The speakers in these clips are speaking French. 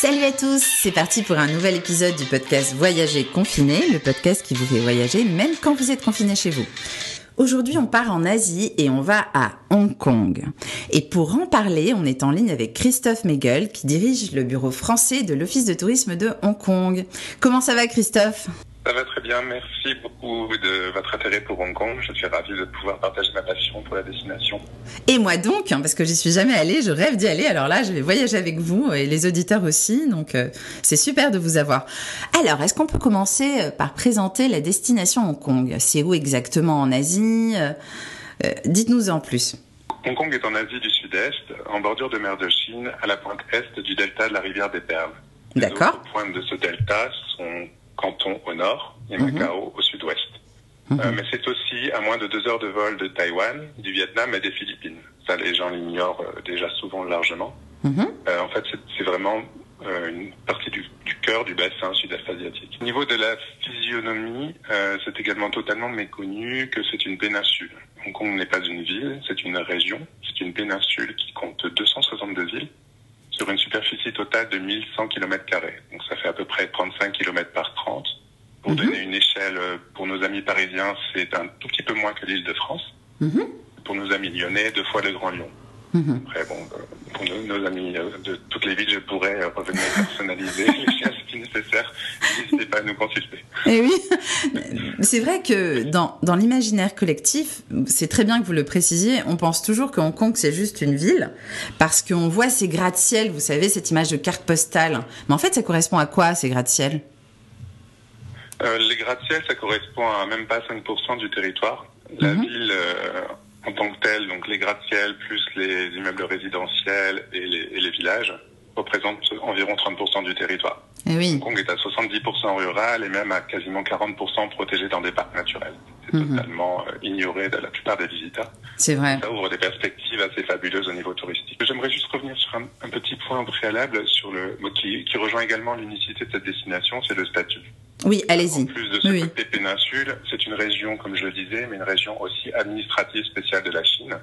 Salut à tous, c'est parti pour un nouvel épisode du podcast Voyager confiné, le podcast qui vous fait voyager même quand vous êtes confiné chez vous. Aujourd'hui, on part en Asie et on va à Hong Kong. Et pour en parler, on est en ligne avec Christophe Megel qui dirige le bureau français de l'Office de tourisme de Hong Kong. Comment ça va Christophe? Ça va très bien. Merci beaucoup de votre intérêt pour Hong Kong. Je suis ravi de pouvoir partager ma passion pour la destination. Et moi donc, hein, parce que j'y suis jamais allée, je rêve d'y aller. Alors là, je vais voyager avec vous et les auditeurs aussi. Donc euh, c'est super de vous avoir. Alors, est-ce qu'on peut commencer euh, par présenter la destination Hong Kong? C'est où exactement? En Asie? Euh, Dites-nous en plus. Hong Kong est en Asie du Sud-Est, en bordure de mer de Chine, à la pointe est du delta de la rivière des Perles. D'accord. Les pointes de ce delta sont Canton au nord et mhm. Macao au sud-ouest. Mhm. Euh, mais c'est aussi à moins de deux heures de vol de Taïwan, du Vietnam et des Philippines. Ça, les gens l'ignorent euh, déjà souvent largement. Mhm. Euh, en fait, c'est vraiment une partie du, cœur du bassin sud-est asiatique. Au niveau de la physionomie, c'est également totalement méconnu que c'est une péninsule. Hong Kong n'est pas une ville, c'est une région. C'est une péninsule qui compte 262 villes sur une superficie totale de 1100 km. Donc ça fait à peu près 35 km par 30. Pour mhm. donner une échelle, euh, pour nos amis parisiens, c'est un tout petit peu moins que l'île de France. Mhm. Pour nos amis lyonnais, deux fois le Grand Lyon. Mhm. Après, bon, euh, pour nos, amis euh, de toutes les villes, je pourrais revenir personnaliser les chiens si nécessaire. N'hésitez pas à nous consulter. Et eh oui, c'est vrai que dans, dans l'imaginaire collectif, c'est très bien que vous le précisiez, on pense toujours que Hong Kong c'est juste une ville parce qu'on voit ces gratte-ciel, vous savez, cette image de carte postale. Mais en fait, ça correspond à quoi ces gratte-ciel euh, Les gratte-ciel, ça correspond à même pas 5% du territoire. La mhm. ville euh, en tant que telle, donc les gratte-ciel plus les immeubles résidentiels et les, et les villages, représentent environ 30% du territoire. Et eh oui. Hong Kong est à 70% rural et même à quasiment 40% protégé dans des parcs naturels. C'est mhm. totalement euh, ignoré de la plupart des visiteurs. C'est vrai. Ça ouvre des perspectives assez fabuleuses au niveau touristique. J'aimerais juste revenir sur un, un, petit point préalable sur le qui, qui rejoint également l'unicité de cette destination, c'est le statut. Oui, allez-y. En plus de ce côté péninsule, c'est une région, comme je le disais, mais une région aussi administrative spéciale de la Chine.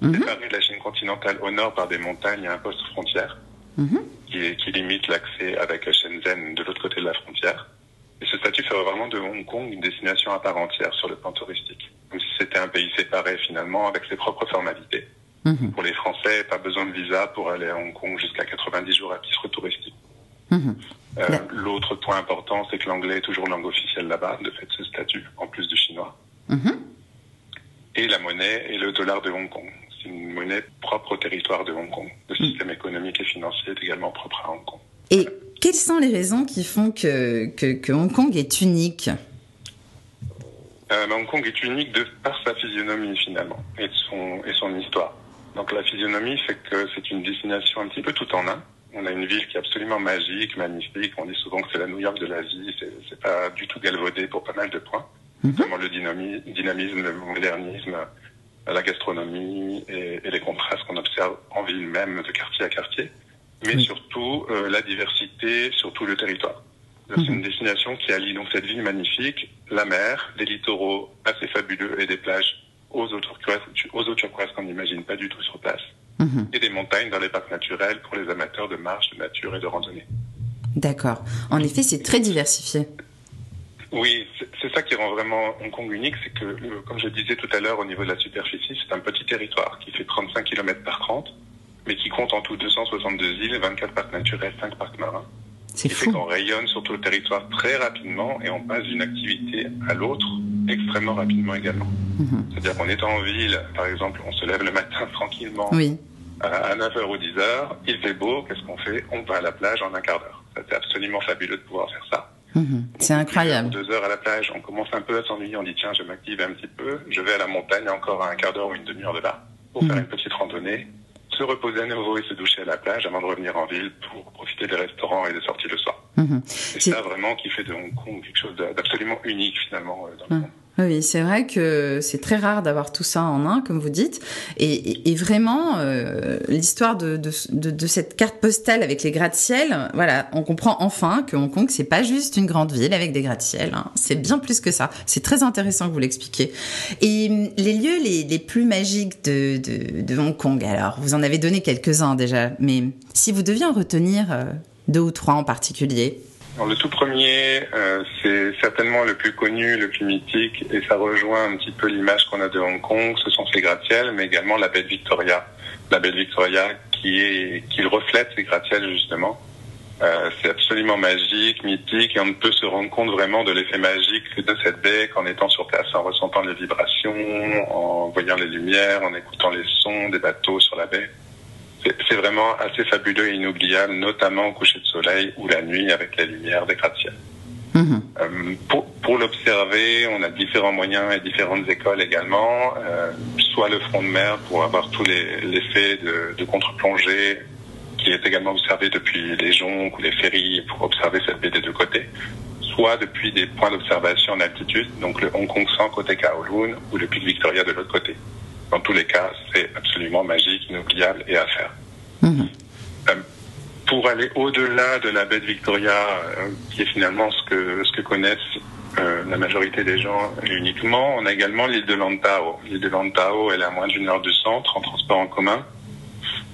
Mhm. Séparée de la Chine continentale au nord par des montagnes et un poste frontière. Mhm. qui, qui, limite l'accès avec Shenzhen de l'autre côté de la frontière. Et ce statut ferait vraiment de Hong Kong une destination à part entière sur le plan touristique, comme si c'était un pays séparé finalement avec ses propres formalités. Mhm. Pour les Français, pas besoin de visa pour aller à Hong Kong jusqu'à 90 jours à titre touristique. Mhm. Euh, L'autre point important, c'est que l'anglais est toujours langue officielle là-bas, de fait ce statut, en plus du chinois. Et la monnaie est le dollar de Hong Kong c'est une monnaie propre au territoire de Hong Kong. Le mm. système économique et financier est également propre à Hong Kong. Et quelles sont les raisons qui font que, que, Hong Kong est unique? Euh, Hong Kong est unique de par sa physionomie finalement et, son, et son histoire. Donc la physionomie fait que c'est une destination un petit peu tout en un. On a une ville qui est absolument magique, magnifique. On dit souvent que c'est la New York de l'Asie. C'est pas du tout galvaudé pour pas mal de points. Mm Vraiment le dynamisme, le modernisme, la gastronomie et, et les contrastes qu'on observe en ville même, de quartier à quartier, mais surtout euh, la diversité sur tout le territoire. C'est mhm. une destination qui allie donc cette ville magnifique, la mer, des littoraux assez fabuleux et des plages aux eaux turquoises, aux eaux turquoises qu'on n'imagine pas du tout sur place, et des montagnes dans les parcs naturels pour les amateurs de marche, de nature et de randonnée. D'accord. En effet, c'est très diversifié. Oui, c'est ça qui rend vraiment Hong Kong unique, c'est que, comme je disais tout à l'heure, au niveau de la superficie, c'est un petit territoire qui fait 35 km par 30, mais qui compte en tout 262 îles, 24 parcs naturels, 5 parcs marins. C'est fait qu'on rayonne sur tout le territoire très rapidement et on passe d'une activité à l'autre extrêmement rapidement également. Mhm. C'est-à-dire qu'en étant en ville, par exemple, on se lève le matin tranquillement oui. À 9h ou 10h, il fait beau, qu'est-ce qu'on fait? On va à la plage en un quart d'heure. C'est absolument fabuleux de pouvoir faire ça. Mhm. C'est incroyable. Deux heures à la plage, on commence un peu à s'ennuyer, on dit tiens, je m'active un petit peu, je vais à la montagne encore un quart d'heure ou une demi-heure de là pour faire mhm. une petite randonnée, se reposer à nouveau et se doucher à la plage avant de revenir en ville pour profiter des restaurants et des sorties le soir. Mhm. C'est ça vraiment qui fait de Hong Kong quelque chose d'absolument unique finalement euh, dans le monde. Oui, c'est vrai que c'est très rare d'avoir tout ça en un, comme vous dites. Et, vraiment, euh, l'histoire de, cette carte postale avec les gratte-ciel, voilà, on comprend enfin que Hong Kong, c'est pas juste une grande ville avec des gratte-ciel. Hein. C'est bien plus que ça. C'est très intéressant que vous l'expliquiez. Et hum, les lieux les, plus magiques de, Hong Kong, alors, vous en avez donné quelques-uns déjà, mais si vous deviez en retenir euh, Deux ou trois en particulier le tout premier, euh, c'est certainement le plus connu, le plus mythique, et ça rejoint un petit peu l'image qu'on a de Hong Kong. Ce sont ces gratte-ciels, mais également la baie de Victoria. La baie de Victoria qui est, qui reflète ces gratte-ciels justement. Euh, c'est absolument magique, mythique, et on ne peut se rendre compte vraiment de l'effet magique de cette baie qu'en étant sur place, en ressentant les vibrations, en voyant les lumières, en écoutant les sons des bateaux sur la baie. C'est vraiment assez fabuleux et inoubliable, notamment au coucher de soleil ou la nuit avec la lumière des gratte-ciels. Mhm. Euh, pour, pour l'observer, on a différents moyens et différentes écoles également. Euh, soit le front de mer pour avoir tous les l'effet de, de contre-plongée qui est également observé depuis les jonques ou les ferries pour observer cette baie des deux côtés, soit depuis des points d'observation en altitude, donc le Hong Kong 100 côté Kowloon ou le pic Victoria de l'autre côté. Dans tous les cas, c'est absolument magique, inoubliable et à faire. Mhm. Euh, pour aller au-delà de la baie de Victoria, euh, qui est finalement ce que, ce que connaissent euh, la majorité des gens uniquement, on a également l'île de Lantau. L'île de Lantau, elle est à moins d'une heure du centre en transport en commun.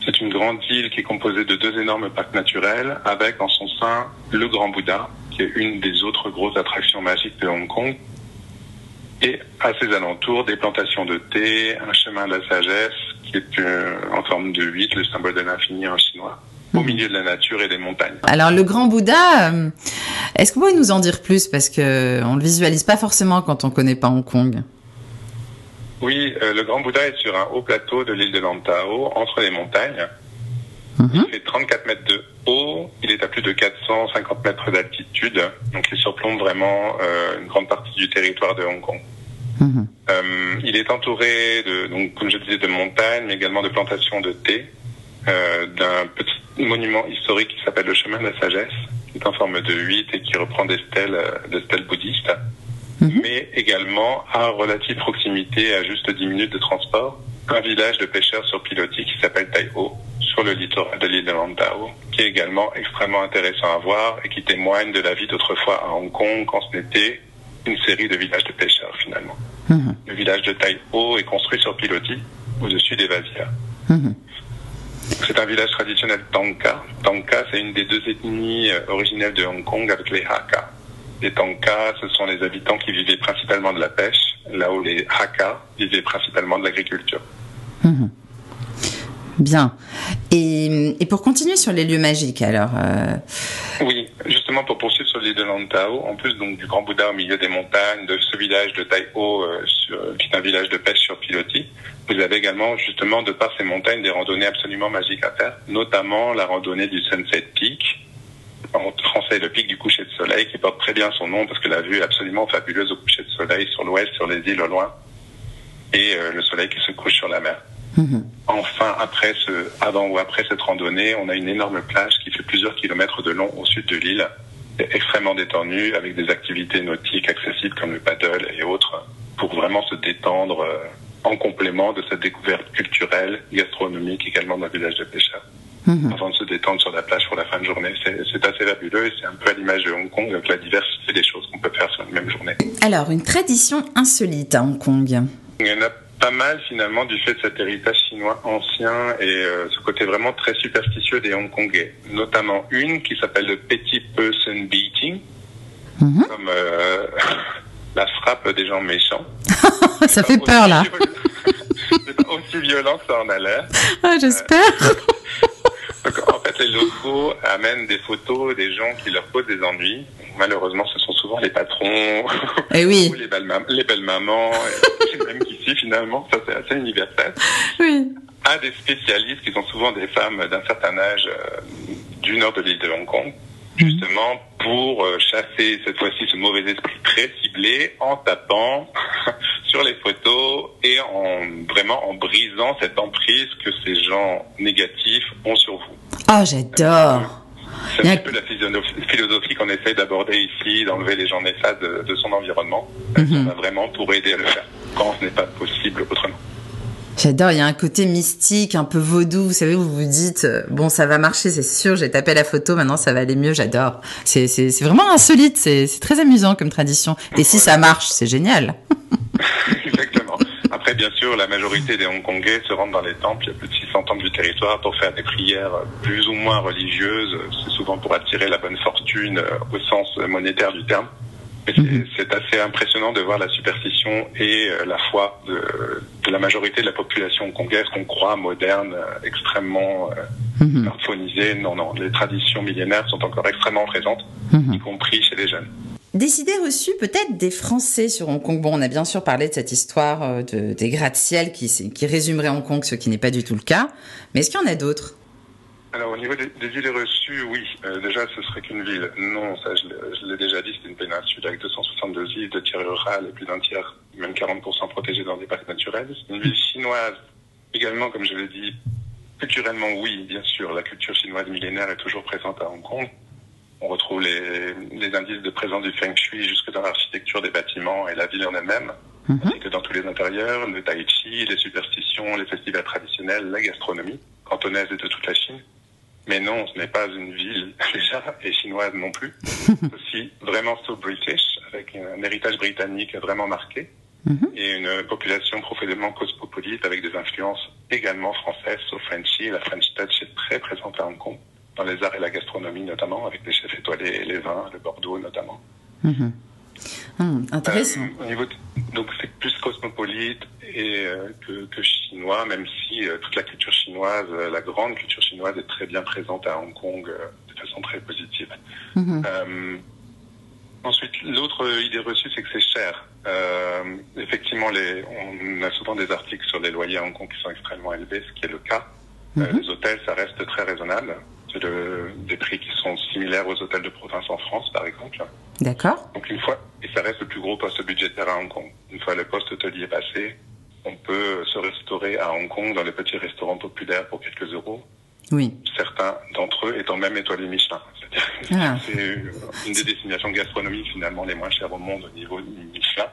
C'est une grande île qui est composée de deux énormes parcs naturels avec en son sein le Grand Bouddha, qui est une des autres grosses attractions magiques de Hong Kong. Et à ses alentours, des plantations de thé, un chemin de la sagesse, qui est euh, en forme de 8, le symbole de l'infini en chinois, au mhm. milieu de la nature et des montagnes. Alors le grand Bouddha, euh, est-ce que vous pouvez nous en dire plus? Parce que on le visualise pas forcément quand on connaît pas Hong Kong. Oui, euh, le Grand Bouddha est sur un haut plateau de l'île de Lantau, entre les montagnes. Mhm. Il fait 34 mètres de haut, il est à plus de 450 mètres d'altitude, donc il surplombe vraiment euh, une grande partie du territoire de Hong Kong. Mhm. Euh, il est entouré de, donc comme je disais, de montagnes, mais également de plantations de thé, euh, d'un petit monument historique qui s'appelle le chemin de la sagesse, qui est en forme de 8 et qui reprend des stèles, des stèles bouddhistes. Mhm. mais également à relative proximité, à juste 10 minutes de transport, un village de pêcheurs sur pilotis qui s'appelle Tai Ho, sur le littoral de l'île de Lantau, qui est également extrêmement intéressant à voir et qui témoigne de la vie d'autrefois à Hong Kong quand ce n'était une série de villages de pêcheurs finalement. Mhm. Le village de Tai Ho est construit sur pilotis, au-dessus des vasières. Mhm. C'est un village traditionnel Tanka. Tanka, c'est une des deux ethnies euh, originelles de Hong Kong avec les Hakka. Les Tanka, ce sont les habitants qui vivaient principalement de la pêche, là où les Hakka vivaient principalement de l'agriculture. Mhm. Bien. Et, pour continuer sur les lieux magiques, alors. Euh, oui, justement pour poursuivre sur l'île de Lantau, en plus donc du Grand Bouddha au milieu des montagnes, de ce village de Tai Ho, euh, qui est un village de pêche sur pilotis, vous avez également justement de par ces montagnes des randonnées absolument magiques à faire, notamment la randonnée du Sunset Peak, en français le pic du coucher de soleil, qui porte très bien son nom parce que la vue est absolument fabuleuse au coucher de soleil sur l'ouest, sur les îles au loin, et euh, le soleil qui se couche sur la mer. Mhm. Enfin, après ce, avant ou après cette randonnée, on a une énorme plage qui fait plusieurs kilomètres de long au sud de l'île, extrêmement détendue, avec des activités nautiques accessibles comme le paddle et autres, pour vraiment se détendre euh, en complément de cette découverte culturelle, gastronomique également dans le village de pêcheurs. Mhm. avant de se détendre sur la plage pour la fin de journée. C'est assez fabuleux et c'est un peu à l'image de Hong Kong avec la diversité des choses qu'on peut faire sur une même journée. Alors, une tradition insolite à Hong Kong Il y en a pas mal finalement du fait de cet héritage chinois ancien et euh, ce côté vraiment très superstitieux des Hongkongais. Notamment une qui s'appelle le Petit Person Beating, mhm. comme euh, la frappe des gens méchants. ça fait peur là. C'est pas aussi violent que ça en a l'air. Ah, j'espère. Euh, en fait, les locaux amènent des photos des gens qui leur posent des ennuis. Malheureusement, ce sont souvent les patrons, et eh oui. les belles, les belles mamans, et même qu'ici, finalement, ça c'est assez universel. Oui. À des spécialistes qui sont souvent des femmes d'un certain âge euh, du nord de l'île de Hong Kong, mhm. justement pour euh, chasser cette fois-ci ce mauvais esprit très ciblé en tapant sur les photos et en vraiment en brisant cette emprise que ces gens négatifs ont sur vous. Ah, j'adore. C'est un petit peu la philosophie qu'on essaye d'aborder ici, d'enlever les gens néfastes de, de son environnement. Mhm. On a vraiment pour aider à le faire quand ce n'est pas possible autrement. J'adore, il y a un côté mystique, un peu vaudou, vous savez, vous vous dites, euh, bon, ça va marcher, c'est sûr, j'ai tapé la photo, maintenant ça va aller mieux, j'adore. C'est vraiment insolite, c'est très amusant comme tradition. Et si ça marche, c'est génial. Après, bien sûr, la majorité des Hongkongais se rendent dans les temples, il y a plus de 600 temples du territoire pour faire des prières plus ou moins religieuses. C'est souvent pour attirer la bonne fortune au sens monétaire du terme. Mhm. c'est assez impressionnant de voir la superstition et la foi de, de, la majorité de la population congolaise qu'on croit moderne, extrêmement mm Non, non, les traditions millénaires sont encore extrêmement présentes, mhm. y compris chez les jeunes. Des idées reçues peut-être des Français sur Hong Kong. Bon, on a bien sûr parlé de cette histoire euh, de, des gratte-ciel qui, qui résumerait Hong Kong, ce qui n'est pas du tout le cas. Mais est-ce qu'il y en a d'autres? Alors au niveau des, idées reçues, oui. Euh, déjà, ce serait qu'une ville. Non, ça je l'ai déjà dit, c'est une péninsule avec 262 îles, de tiers rurales et plus d'un tiers, même 40% protégés dans des parcs naturels. Une ville chinoise, également, comme je l'ai dit, culturellement, oui, bien sûr. La culture chinoise millénaire est toujours présente à Hong Kong. On retrouve les, les indices de présence du feng shui jusque dans l'architecture des bâtiments et la ville en elle-même, mhm. ainsi que dans tous les intérieurs, le tai chi, les superstitions, les festivals traditionnels, la gastronomie cantonaise et de toute la Chine. Mais non, ce n'est pas une ville déjà et chinoise non plus. aussi vraiment so british, avec un héritage britannique vraiment marqué mhm. et une population profondément cosmopolite avec des influences également françaises, au Frenchy. La French Touch est très présente à Hong Kong dans les arts et la gastronomie notamment, avec les chefs étoilés et les vins, le Bordeaux notamment. Mhm. Hum, intéressant. Euh, au niveau donc c'est plus cosmopolite et euh, que, que, chinois, même si euh, toute la culture chinoise, la grande culture chinoise est très bien présente à Hong Kong de façon très positive. Mhm. ensuite, l'autre idée reçue, c'est que c'est cher. effectivement, les, on a souvent des articles sur les loyers à Hong Kong qui sont extrêmement élevés, ce qui est le cas. Mhm. les hôtels, ça reste très raisonnable. C'est des prix qui sont similaires aux hôtels de province en France, par exemple. D'accord. Donc une fois, et ça reste le plus gros poste budgétaire à Hong Kong. Une fois le poste hôtelier passé, on peut se restaurer à Hong Kong dans les petits restaurants populaires pour quelques euros. Oui. Certains d'entre eux étant même étoilés Michelin. Ah. C'est une des destinations gastronomiques finalement les moins chères au monde au niveau Michelin.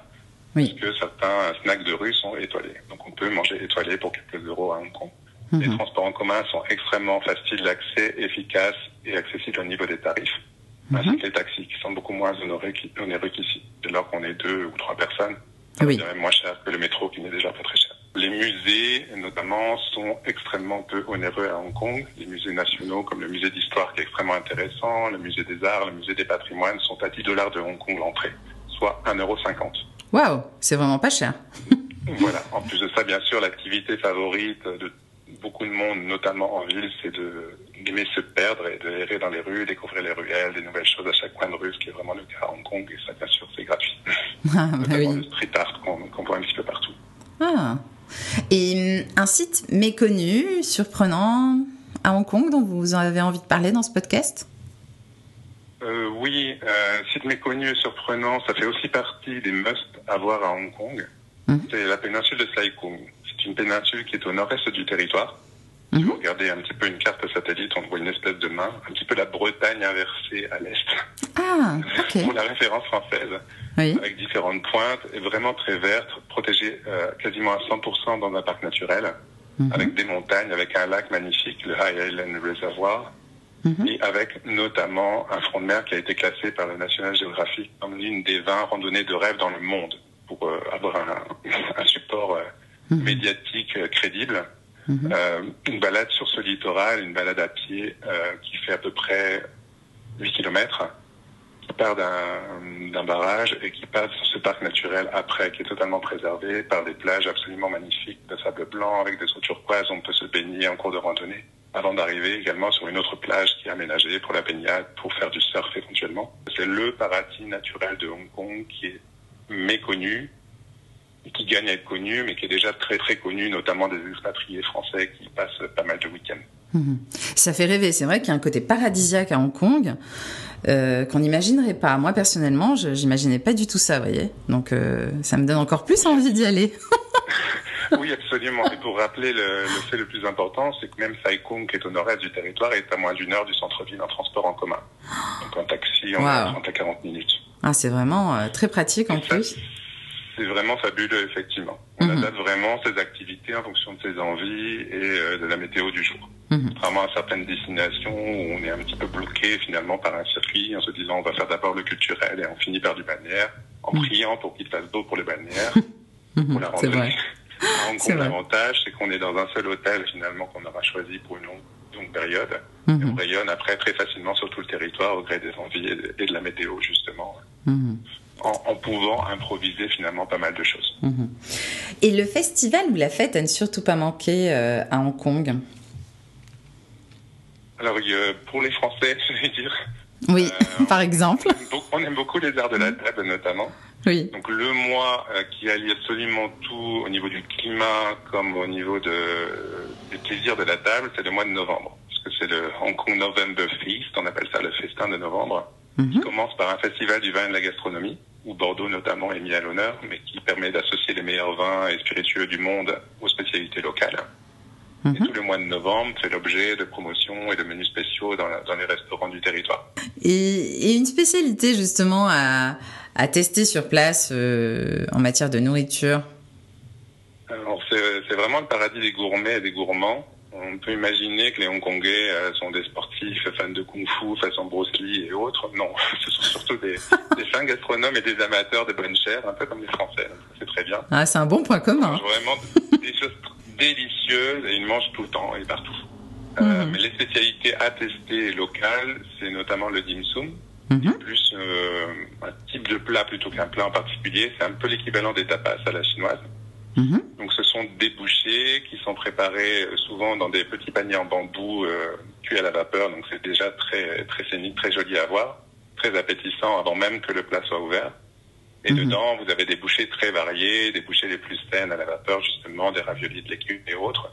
Oui. Parce que certains snacks de rue sont étoilés. Donc on peut manger étoilé pour quelques euros à Hong Kong. Les mhm. transports en commun sont extrêmement faciles d'accès, efficaces et accessibles au niveau des tarifs. Mhm. Ainsi que les taxis qui sont beaucoup moins onéreux qu'ici. Dès lors qu'on est deux ou trois personnes, c'est même moins cher que le métro qui n'est déjà pas très cher. Les musées, notamment, sont extrêmement peu onéreux à Hong Kong. Les musées nationaux, comme le musée d'histoire qui est extrêmement intéressant, le musée des arts, le musée des patrimoines, sont à 10 dollars de Hong Kong l'entrée, soit 1,50€. Waouh, c'est vraiment pas cher. voilà. En plus de ça, bien sûr, l'activité favorite de beaucoup de monde, notamment en ville, c'est de d'aimer se perdre et de errer dans les rues, découvrir les ruelles, des nouvelles choses à chaque coin de rue, ce qui est vraiment le cas à Hong Kong, et ça, bien sûr, c'est gratuit. Ah, bah oui. le street art qu'on voit un petit peu partout. Ah. Et hum, un site méconnu, surprenant à Hong Kong dont vous avez envie de parler dans ce podcast? Euh, Oui, euh, site méconnu surprenant, ça fait aussi partie des must à voir à Hong Kong. Hum. C'est la péninsule de Sai Kung une péninsule qui est au nord-est du territoire. Si mhm. vous regardez un petit peu une carte satellite, on voit une espèce de main, un petit peu la Bretagne inversée à l'est. Ah, ok. Pour la référence française. Avec différentes pointes, et vraiment très verte, protégée euh, quasiment à 100% dans un parc naturel, mhm. avec des montagnes, avec un lac magnifique, le High Island Reservoir, mhm. et avec notamment un front de mer qui a été classé par le National Geographic comme l'une des 20 randonnées de rêve dans le monde, pour euh, avoir un, un support... Euh, Mhm. médiatique euh, crédible. Mhm. Euh, une balade sur ce littoral, une balade à pied euh, qui fait à peu près 8 km, qui part d'un barrage et qui passe sur ce parc naturel après, qui est totalement préservé par des plages absolument magnifiques de sable blanc avec des eaux turquoises. On peut se baigner en cours de randonnée avant d'arriver également sur une autre plage qui est aménagée pour la baignade, pour faire du surf éventuellement. C'est le paradis naturel de Hong Kong qui est méconnu, qui gagne à être connu, mais qui est déjà très très connu, notamment des expatriés français qui passent pas mal de week-ends. Mhm. Ça fait rêver, c'est vrai qu'il y a un côté paradisiaque à Hong Kong euh, qu'on n'imaginerait pas. Moi personnellement, je n'imaginais pas du tout ça, vous voyez. Donc euh, ça me donne encore plus envie d'y aller. oui, absolument. Et pour rappeler le, le, fait le plus important, c'est que même Sai Kung, qui est au nord-est du territoire, est à moins d'une heure du centre-ville en transport en commun. Donc en taxi, on a 30 à 40 minutes. Ah, c'est vraiment euh, très pratique en plus c'est vraiment fabuleux, effectivement. On mhm. adapte vraiment ses activités en fonction de ses envies et euh, de la météo du jour. Mhm. Contrairement à certaines destinations où on est un petit peu bloqué finalement par un circuit en se disant on va faire d'abord le culturel et on finit par du balnéaire en mhm. priant pour qu'il fasse beau pour le balnéaire, pour la randonnée. En Kong, l'avantage, c'est qu'on est dans un seul hôtel finalement qu'on aura choisi pour une longue longue période. Mhm. on rayonne après très facilement sur tout le territoire au gré des envies et de, la météo, justement. Mhm. En, pouvant improviser finalement pas mal de choses. Mhm. Et le festival ou la fête à ne surtout pas manquer euh, à Hong Kong? Alors, pour les Français, je vais dire. Oui, euh, par exemple. On aime, beaucoup, les arts de la table, notamment. Oui. Donc le mois euh, qui allie absolument tout au niveau du climat comme au niveau de, des plaisirs de la table, c'est le mois de novembre c'est le Hong Kong November Feast, on appelle ça le festin de novembre, mhm. qui commence par un festival du vin et de la gastronomie, où Bordeaux notamment est mis à l'honneur, mais qui permet d'associer les meilleurs vins et spiritueux du monde aux spécialités locales. Et mhm. tout le mois de novembre fait l'objet de promotions et de menus spéciaux dans, les restaurants du territoire. Et, une spécialité justement à, tester sur place euh, en matière de nourriture? Alors c'est vraiment le paradis des gourmets et des gourmands on peut imaginer que les Hongkongais euh, sont des sportifs, fans de kung-fu, façon Bruce Lee et autres. Non, ce sont surtout des, des fins gastronomes et des amateurs de bonne chair, un peu comme les Français. C'est très bien. Ah, c'est un bon point commun. Vraiment des choses délicieuses et ils mangent tout le temps et partout. Euh, mhm. mais les spécialités à tester locales, c'est notamment le dim sum, mhm. plus euh, un type de plat plutôt qu'un plat en particulier. C'est un peu l'équivalent des tapas à la chinoise. Mhm. Bouchées qui sont préparées euh, souvent dans des petits paniers en bambou euh, cuits à la vapeur. Donc c'est déjà très très scénique, très joli à voir, très appétissant avant même que le plat soit ouvert. Et mhm. dedans, vous avez des bouchées très variées, des bouchées les plus saines à la vapeur justement, des raviolis de légumes et autres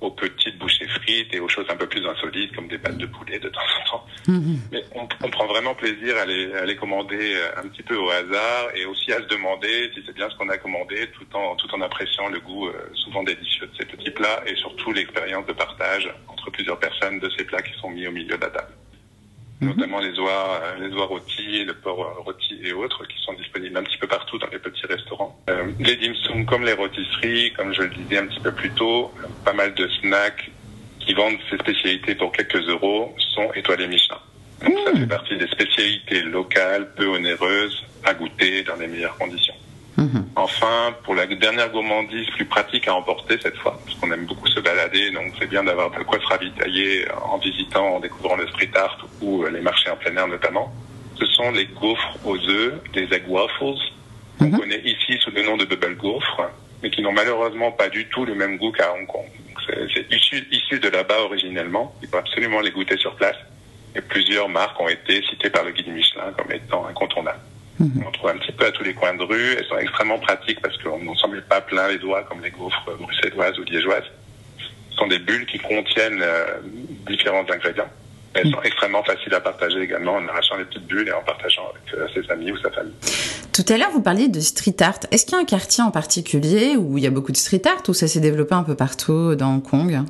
aux petites bouchées frites et aux choses un peu plus insolites comme des pâtes de poulet de temps en temps. Mhm. Mais on, on, prend vraiment plaisir à les, à les commander euh, un petit peu au hasard et aussi à se demander si c'est bien ce qu'on a commandé tout en, tout en appréciant le goût euh, souvent délicieux de ces petits plats et surtout l'expérience de partage entre plusieurs personnes de ces plats qui sont mis au milieu de la table. Mhm. notamment les oies, euh, les oies rôties, le porc rôti et autres, qui sont disponibles un petit peu partout dans les petits restaurants. Euh, les dim sum, comme les rôtisseries, comme je le disais un petit peu plus tôt, pas mal de snacks qui vendent ces spécialités pour quelques euros sont étoilés Michelin. Donc ça fait partie des spécialités locales, peu onéreuses, à goûter dans les meilleures conditions. Mhm. Enfin, pour la dernière gourmandise plus pratique à emporter cette fois, parce qu'on aime beaucoup se balader, donc c'est bien d'avoir de quoi se ravitailler en visitant, en découvrant le street art ou euh, les marchés en plein air notamment. Ce sont les gaufres aux œufs, des egg waffles, qu'on mhm. connaît ici sous le nom de bubble gaufres, mais qui n'ont malheureusement pas du tout le même goût qu'à Hong Kong. C'est issu, issu de là-bas originellement. Il faut absolument les goûter sur place. Et plusieurs marques ont été citées par le guide Michelin comme étant incontournables. Mhm. On trouve un petit peu à tous les coins de rue. Elles sont extrêmement pratiques parce qu'on n'en semble pas plein les doigts comme les gaufres bruxelloises ou liégeoises. Ce sont des bulles qui contiennent euh, différents ingrédients. Elles sont extrêmement faciles à partager également en arrachant les petites bulles et en partageant avec euh, ses amis ou sa famille. Tout à l'heure, vous parliez de street art. Est-ce qu'il y a un quartier en particulier où il y a beaucoup de street art ou ça s'est développé un peu partout dans Hong Kong?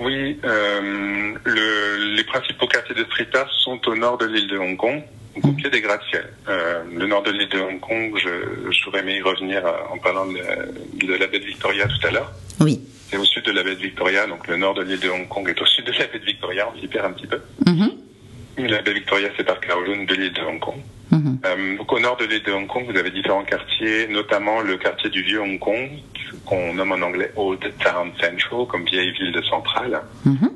Oui, euh, le, les principaux quartiers de street art sont au nord de l'île de Hong Kong au pied des gratte-ciels. Euh, le nord de l'île de Hong Kong, je, je pourrais y revenir euh, en parlant de, de, la baie de Victoria tout à l'heure. Oui. C'est au sud de la baie de Victoria, donc le nord de l'île de Hong Kong est au sud de la baie de Victoria, on s'y perd un petit peu. Mm-hmm. La baie Victoria c'est par Kowloon de l'île de Hong Kong. Mm-hmm. euh, donc au nord de l'île de Hong Kong, vous avez différents quartiers, notamment le quartier du Vieux Hong Kong, qu'on nomme en anglais Old Town Central, comme vieille ville de centrale. Mm-hmm.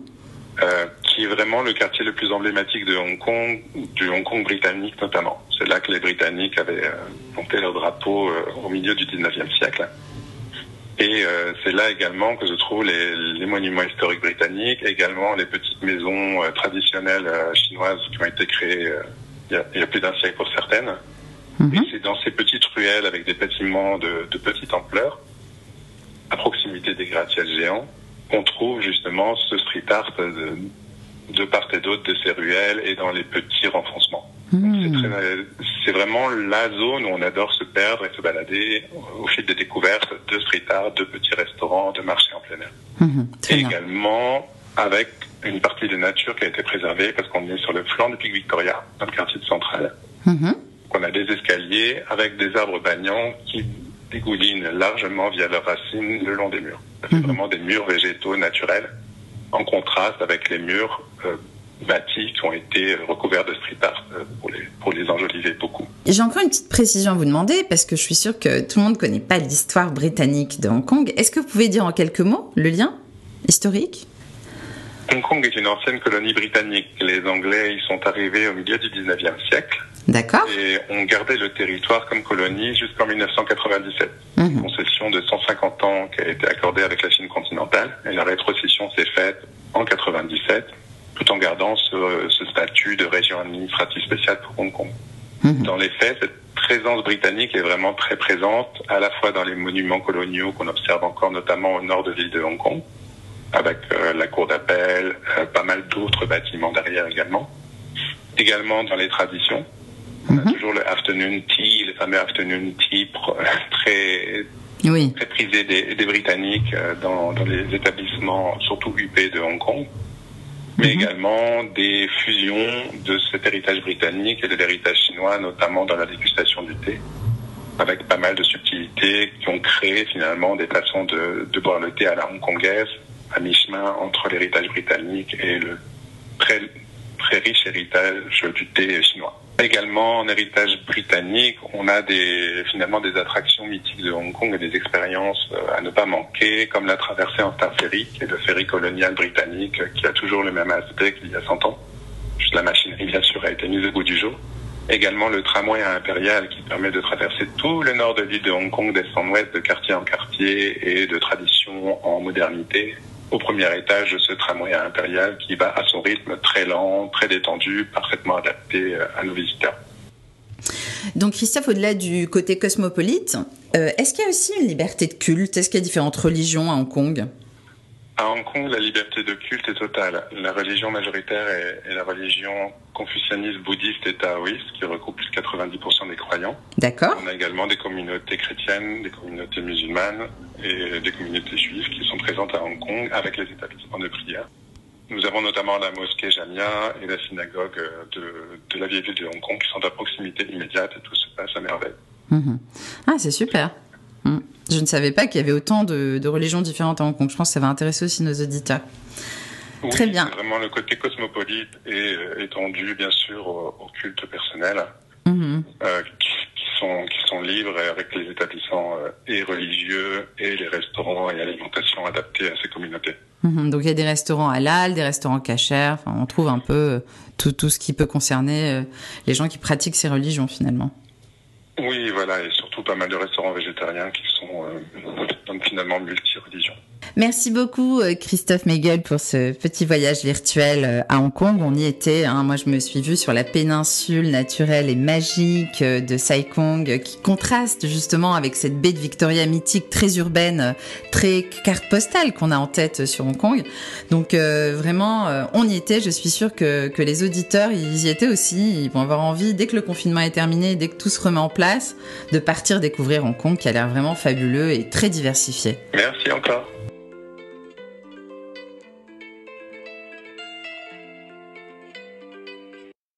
Euh, qui est vraiment le quartier le plus emblématique de Hong Kong, du Hong Kong britannique notamment. C'est là que les Britanniques avaient euh, monté leur drapeau euh, au milieu du 19e siècle. Et euh, c'est là également que se trouvent les, les, monuments historiques britanniques, également les petites maisons traditionnelles chinoises qui ont été créées il y, a, il, y a, plus d'un siècle pour certaines. Mhm. Et c'est dans ces petites ruelles avec des bâtiments de, de petite ampleur, à proximité des gratte-ciels géants, qu'on trouve justement ce street art de, de part et d'autre de ces ruelles et dans les petits renfoncements. Hmm. C'est vraiment la zone où on adore se perdre et se balader au fil des découvertes de street art, de petits restaurants, de marchés en plein air. Hmm, et également avec une partie de nature qui a été préservée parce qu'on est sur le flanc du pic Victoria, dans le quartier de Centrale. Hmm. On a des escaliers avec des arbres bagnants qui dégoulinent largement via leurs racines le long des murs. C'est vraiment des murs végétaux naturels en contraste avec les murs euh, bâtis qui ont été recouverts de street art euh, pour, les, pour les enjoliver beaucoup. J'ai encore une petite précision à vous demander parce que je suis sûre que tout le monde ne connaît pas l'histoire britannique de Hong Kong. Est-ce que vous pouvez dire en quelques mots le lien historique? Hong Kong est une ancienne colonie britannique. Les Anglais y sont arrivés au milieu du 19e siècle. D'accord. Et ont gardé le territoire comme colonie jusqu'en 1997. Une concession de 150 ans qui a été accordée avec la Chine continentale. Et la rétrocession s'est faite en 97, tout en gardant ce, ce statut de région administrative spéciale pour Hong Kong. Dans les faits, cette présence britannique est vraiment très présente, à la fois dans les monuments coloniaux qu'on observe encore notamment au nord de l'île de Hong Kong, avec euh, la cour d'appel, euh, pas mal d'autres bâtiments derrière également. Également dans les traditions. On a toujours le afternoon tea, le fameux afternoon tea très, oui. très prisé des, des Britanniques euh, dans, dans, les établissements, surtout UP de Hong Kong. Mais également des fusions de cet héritage britannique et de l'héritage chinois, notamment dans la dégustation du thé, avec pas mal de subtilités qui ont créé finalement des façons de, de boire le thé à la hongkongaise, à mi-chemin entre l'héritage britannique et le très, très riche héritage du thé chinois. Également en héritage britannique, on a finalement des attractions mythiques de Hong Kong et des expériences à ne pas manquer, comme la traversée en Star Ferry, qui est le ferry colonial britannique, qui a toujours le même aspect qu'il y a 100 ans. La machinerie, bien sûr, a été mise au bout du jour. Également le tramway impérial qui permet de traverser tout le nord de l'île de Hong Kong d'est en ouest, de quartier en quartier et de tradition en modernité au premier étage de ce tramway impérial qui va à son rythme très lent, très détendu, parfaitement adapté à nos visiteurs. Donc Christophe, au-delà du côté cosmopolite, euh, est-ce qu'il y a aussi une liberté de culte? Est-ce qu'il y a différentes religions à Hong Kong? À Hong Kong, la liberté de culte est totale. La religion majoritaire est, est la religion confucianiste, bouddhiste et taoïste, qui recoupe plus de 90% des croyants. D'accord. On a également des communautés chrétiennes, des communautés musulmanes et des communautés juives qui sont présentes à Hong Kong avec les établissements de prière. Nous avons notamment la mosquée Jamia et la synagogue de, de la vieille ville de Hong Kong qui sont à proximité immédiate et tout se passe à merveille. Mmh. Ah, c'est super. Je ne savais pas qu'il y avait autant de, de, religions différentes à Hong Kong. Je pense que ça va intéresser aussi nos auditeurs. Oui, Très bien. Vraiment le côté cosmopolite et étendu, bien sûr, au, au culte personnel, mmh. euh, qui, qui, sont, qui sont libres avec les établissements euh, et religieux et les restaurants et alimentation adaptés à ces communautés. Mmh. Donc il y a des restaurants halal, des restaurants cachers. Enfin, on trouve un peu tout, tout ce qui peut concerner euh, les gens qui pratiquent ces religions finalement. Oui, voilà, et surtout pas mal de restaurants végétariens qui sont euh, finalement multi-religions. Merci beaucoup Christophe Meigel pour ce petit voyage virtuel à Hong Kong. On y était, hein. moi je me suis vue sur la péninsule naturelle et magique de Sai Kung qui contraste justement avec cette baie de Victoria mythique très urbaine, très carte postale qu'on a en tête sur Hong Kong. Donc euh, vraiment, euh, on y était. Je suis sûre que, les auditeurs y étaient aussi. Ils vont avoir envie, dès que le confinement est terminé, dès que tout se remet en place, de partir découvrir Hong Kong qui a l'air vraiment fabuleux et très diversifié. Merci encore.